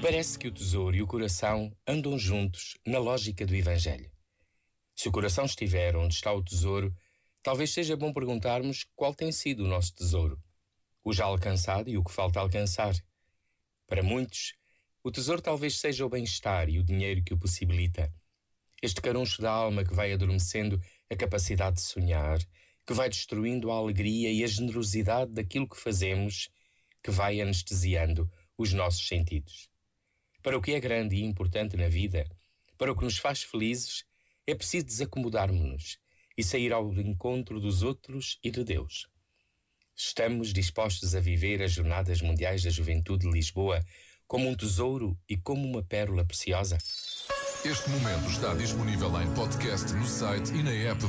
Parece que o tesouro e o coração andam juntos na lógica do Evangelho. Se o coração estiver onde está o tesouro, talvez seja bom perguntarmos qual tem sido o nosso tesouro, o já alcançado e o que falta alcançar. Para muitos, o tesouro talvez seja o bem-estar e o dinheiro que o possibilita. Este caruncho da alma que vai adormecendo a capacidade de sonhar, que vai destruindo a alegria e a generosidade daquilo que fazemos, que vai anestesiando os nossos sentidos. Para o que é grande e importante na vida, para o que nos faz felizes, é preciso desacomodarmos-nos e sair ao encontro dos outros e de Deus. Estamos dispostos a viver as Jornadas Mundiais da Juventude de Lisboa como um tesouro e como uma pérola preciosa? Este momento está disponível em podcast no site e na app da